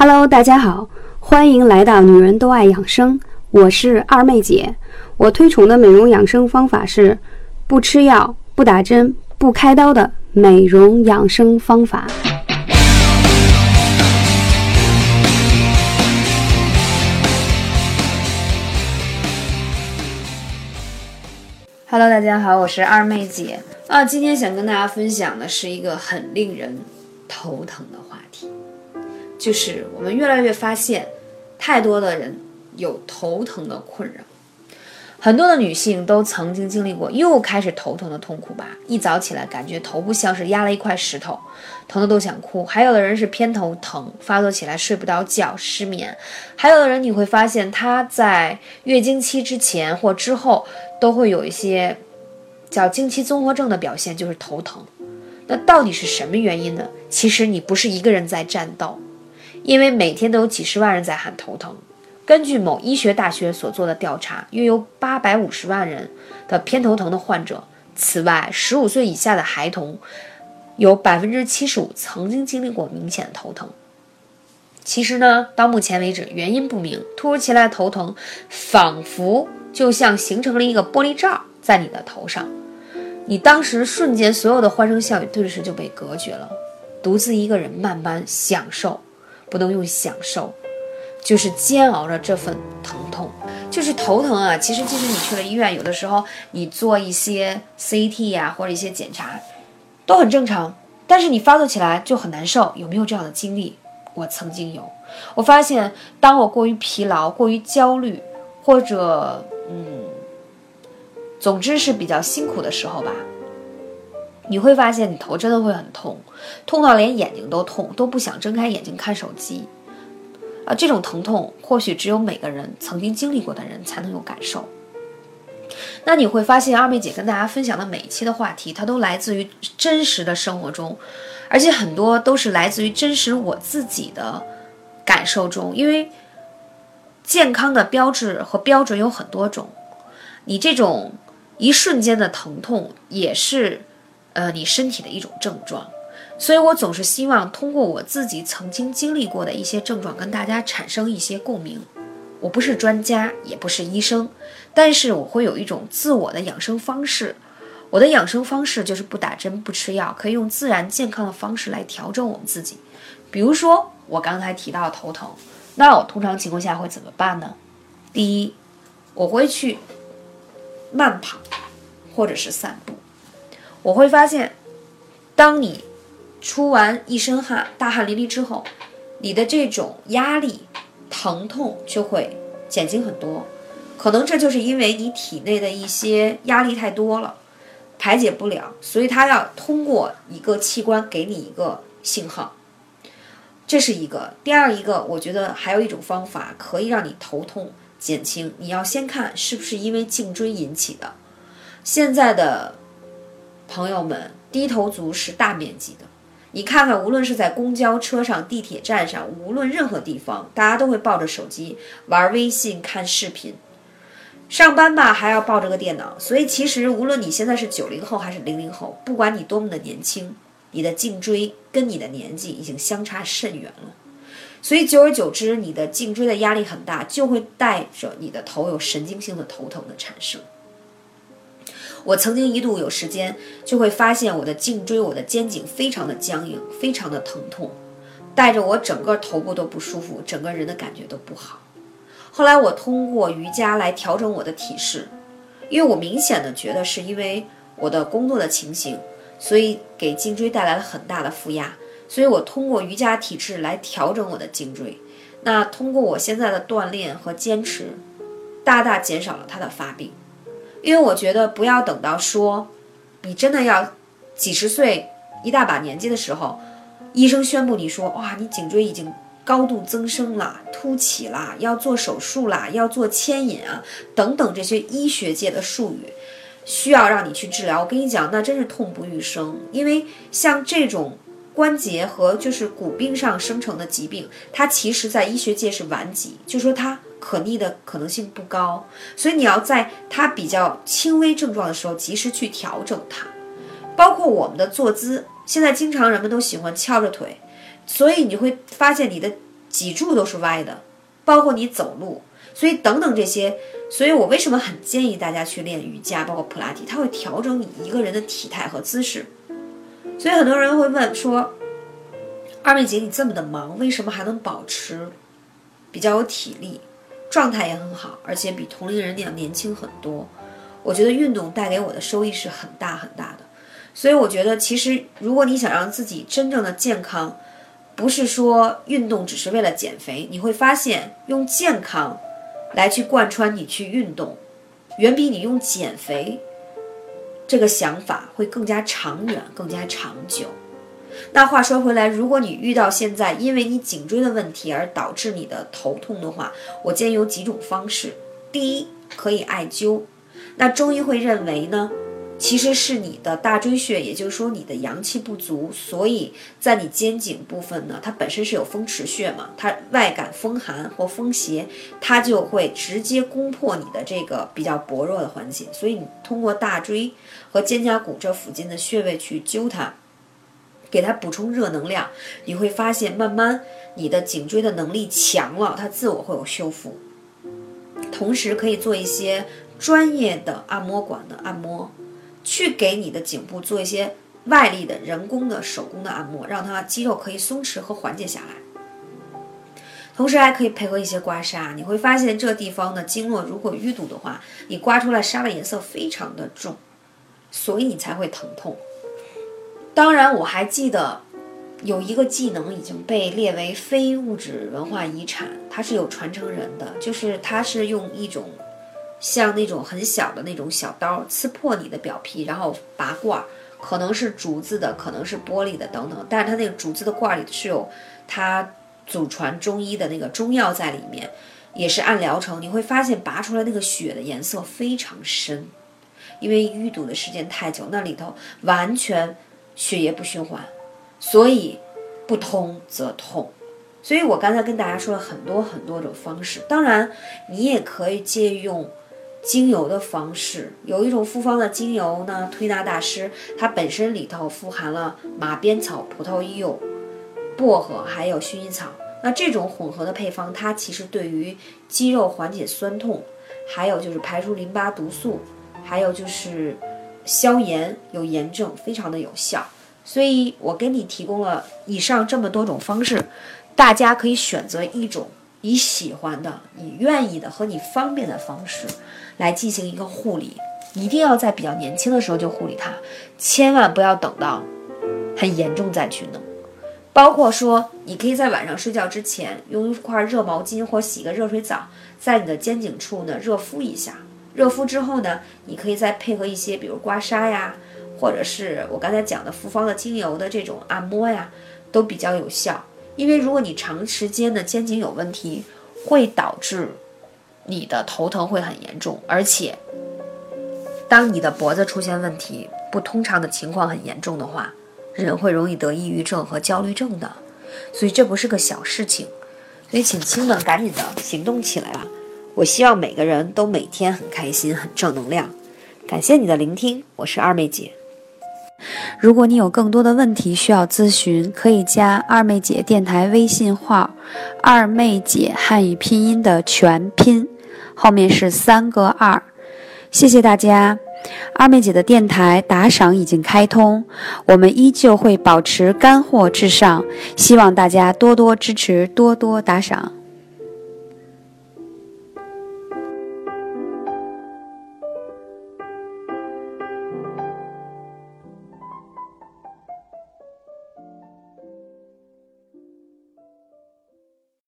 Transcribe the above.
Hello，大家好，欢迎来到女人都爱养生，我是二妹姐。我推崇的美容养生方法是不吃药、不打针、不开刀的美容养生方法。Hello，大家好，我是二妹姐啊。今天想跟大家分享的是一个很令人头疼的话题。就是我们越来越发现，太多的人有头疼的困扰。很多的女性都曾经经历过又开始头疼的痛苦吧？一早起来感觉头部像是压了一块石头，疼的都想哭。还有的人是偏头疼，发作起来睡不着觉，失眠。还有的人你会发现她在月经期之前或之后都会有一些叫经期综合症的表现，就是头疼。那到底是什么原因呢？其实你不是一个人在战斗。因为每天都有几十万人在喊头疼，根据某医学大学所做的调查，约有八百五十万人的偏头疼的患者。此外，十五岁以下的孩童有百分之七十五曾经经历过明显的头疼。其实呢，到目前为止，原因不明，突如其来的头疼仿佛就像形成了一个玻璃罩在你的头上，你当时瞬间所有的欢声笑语顿时就被隔绝了，独自一个人慢慢享受。不能用享受，就是煎熬着这份疼痛，就是头疼啊。其实，即使你去了医院，有的时候你做一些 CT 呀，或者一些检查，都很正常。但是你发作起来就很难受，有没有这样的经历？我曾经有。我发现，当我过于疲劳、过于焦虑，或者嗯，总之是比较辛苦的时候吧。你会发现，你头真的会很痛，痛到连眼睛都痛，都不想睁开眼睛看手机。啊，这种疼痛或许只有每个人曾经经历过的人才能有感受。那你会发现，二妹姐跟大家分享的每一期的话题，它都来自于真实的生活中，而且很多都是来自于真实我自己的感受中。因为健康的标志和标准有很多种，你这种一瞬间的疼痛也是。呃，你身体的一种症状，所以我总是希望通过我自己曾经经历过的一些症状，跟大家产生一些共鸣。我不是专家，也不是医生，但是我会有一种自我的养生方式。我的养生方式就是不打针、不吃药，可以用自然健康的方式来调整我们自己。比如说我刚才提到头疼，那我通常情况下会怎么办呢？第一，我会去慢跑，或者是散步。我会发现，当你出完一身汗、大汗淋漓之后，你的这种压力、疼痛就会减轻很多。可能这就是因为你体内的一些压力太多了，排解不了，所以它要通过一个器官给你一个信号。这是一个。第二一个，我觉得还有一种方法可以让你头痛减轻。你要先看是不是因为颈椎引起的。现在的。朋友们，低头族是大面积的。你看看，无论是在公交车上、地铁站上，无论任何地方，大家都会抱着手机玩微信、看视频。上班吧，还要抱着个电脑。所以，其实无论你现在是九零后还是零零后，不管你多么的年轻，你的颈椎跟你的年纪已经相差甚远了。所以，久而久之，你的颈椎的压力很大，就会带着你的头有神经性的头疼的产生。我曾经一度有时间就会发现我的颈椎、我的肩颈非常的僵硬，非常的疼痛，带着我整个头部都不舒服，整个人的感觉都不好。后来我通过瑜伽来调整我的体式，因为我明显的觉得是因为我的工作的情形，所以给颈椎带来了很大的负压，所以我通过瑜伽体式来调整我的颈椎。那通过我现在的锻炼和坚持，大大减少了它的发病。因为我觉得不要等到说，你真的要几十岁一大把年纪的时候，医生宣布你说哇，你颈椎已经高度增生了、凸起了，要做手术啦，要做牵引啊等等这些医学界的术语，需要让你去治疗。我跟你讲，那真是痛不欲生。因为像这种关节和就是骨病上生成的疾病，它其实在医学界是顽疾，就说它。可逆的可能性不高，所以你要在它比较轻微症状的时候及时去调整它，包括我们的坐姿。现在经常人们都喜欢翘着腿，所以你会发现你的脊柱都是歪的，包括你走路，所以等等这些，所以我为什么很建议大家去练瑜伽，包括普拉提，它会调整你一个人的体态和姿势。所以很多人会问说，二妹姐你这么的忙，为什么还能保持比较有体力，状态也很好，而且比同龄人要年轻很多？我觉得运动带给我的收益是很大很大的。所以我觉得，其实如果你想让自己真正的健康，不是说运动只是为了减肥，你会发现用健康来去贯穿你去运动，远比你用减肥这个想法会更加长远、更加长久。那话说回来，如果你遇到现在因为你颈椎的问题而导致你的头痛的话，我建议有几种方式。第一，可以艾灸。那中医会认为呢？其实是你的大椎穴，也就是说你的阳气不足，所以在你肩颈部分呢，它本身是有风池穴嘛，它外感风寒或风邪，它就会直接攻破你的这个比较薄弱的环节。所以你通过大椎和肩胛骨这附近的穴位去灸它，给它补充热能量，你会发现慢慢你的颈椎的能力强了，它自我会有修复。同时可以做一些专业的按摩馆的按摩。去给你的颈部做一些外力的人工的手工的按摩，让它肌肉可以松弛和缓解下来。同时还可以配合一些刮痧，你会发现这地方的经络如果淤堵的话，你刮出来痧的颜色非常的重，所以你才会疼痛。当然，我还记得有一个技能已经被列为非物质文化遗产，它是有传承人的，就是它是用一种。像那种很小的那种小刀刺破你的表皮，然后拔罐儿，可能是竹子的，可能是玻璃的等等。但是它那个竹子的罐儿里是有它祖传中医的那个中药在里面，也是按疗程。你会发现拔出来那个血的颜色非常深，因为淤堵的时间太久，那里头完全血液不循环，所以不通则痛。所以我刚才跟大家说了很多很多种方式，当然你也可以借用。精油的方式有一种复方的精油呢，推拿大师它本身里头富含了马鞭草、葡萄柚、薄荷还有薰衣草。那这种混合的配方，它其实对于肌肉缓解酸痛，还有就是排出淋巴毒素，还有就是消炎有炎症，非常的有效。所以我给你提供了以上这么多种方式，大家可以选择一种。你喜欢的、你愿意的和你方便的方式来进行一个护理，一定要在比较年轻的时候就护理它，千万不要等到很严重再去弄。包括说，你可以在晚上睡觉之前用一块热毛巾或洗个热水澡，在你的肩颈处呢热敷一下。热敷之后呢，你可以再配合一些，比如刮痧呀，或者是我刚才讲的复方的精油的这种按摩呀，都比较有效。因为如果你长时间的肩颈有问题，会导致你的头疼会很严重，而且当你的脖子出现问题、不通畅的情况很严重的话，人会容易得抑郁症和焦虑症的，所以这不是个小事情。所以请亲们赶紧的行动起来吧！我希望每个人都每天很开心、很正能量。感谢你的聆听，我是二妹姐。如果你有更多的问题需要咨询，可以加二妹姐电台微信号“二妹姐汉语拼音”的全拼，后面是三个二。谢谢大家，二妹姐的电台打赏已经开通，我们依旧会保持干货至上，希望大家多多支持，多多打赏。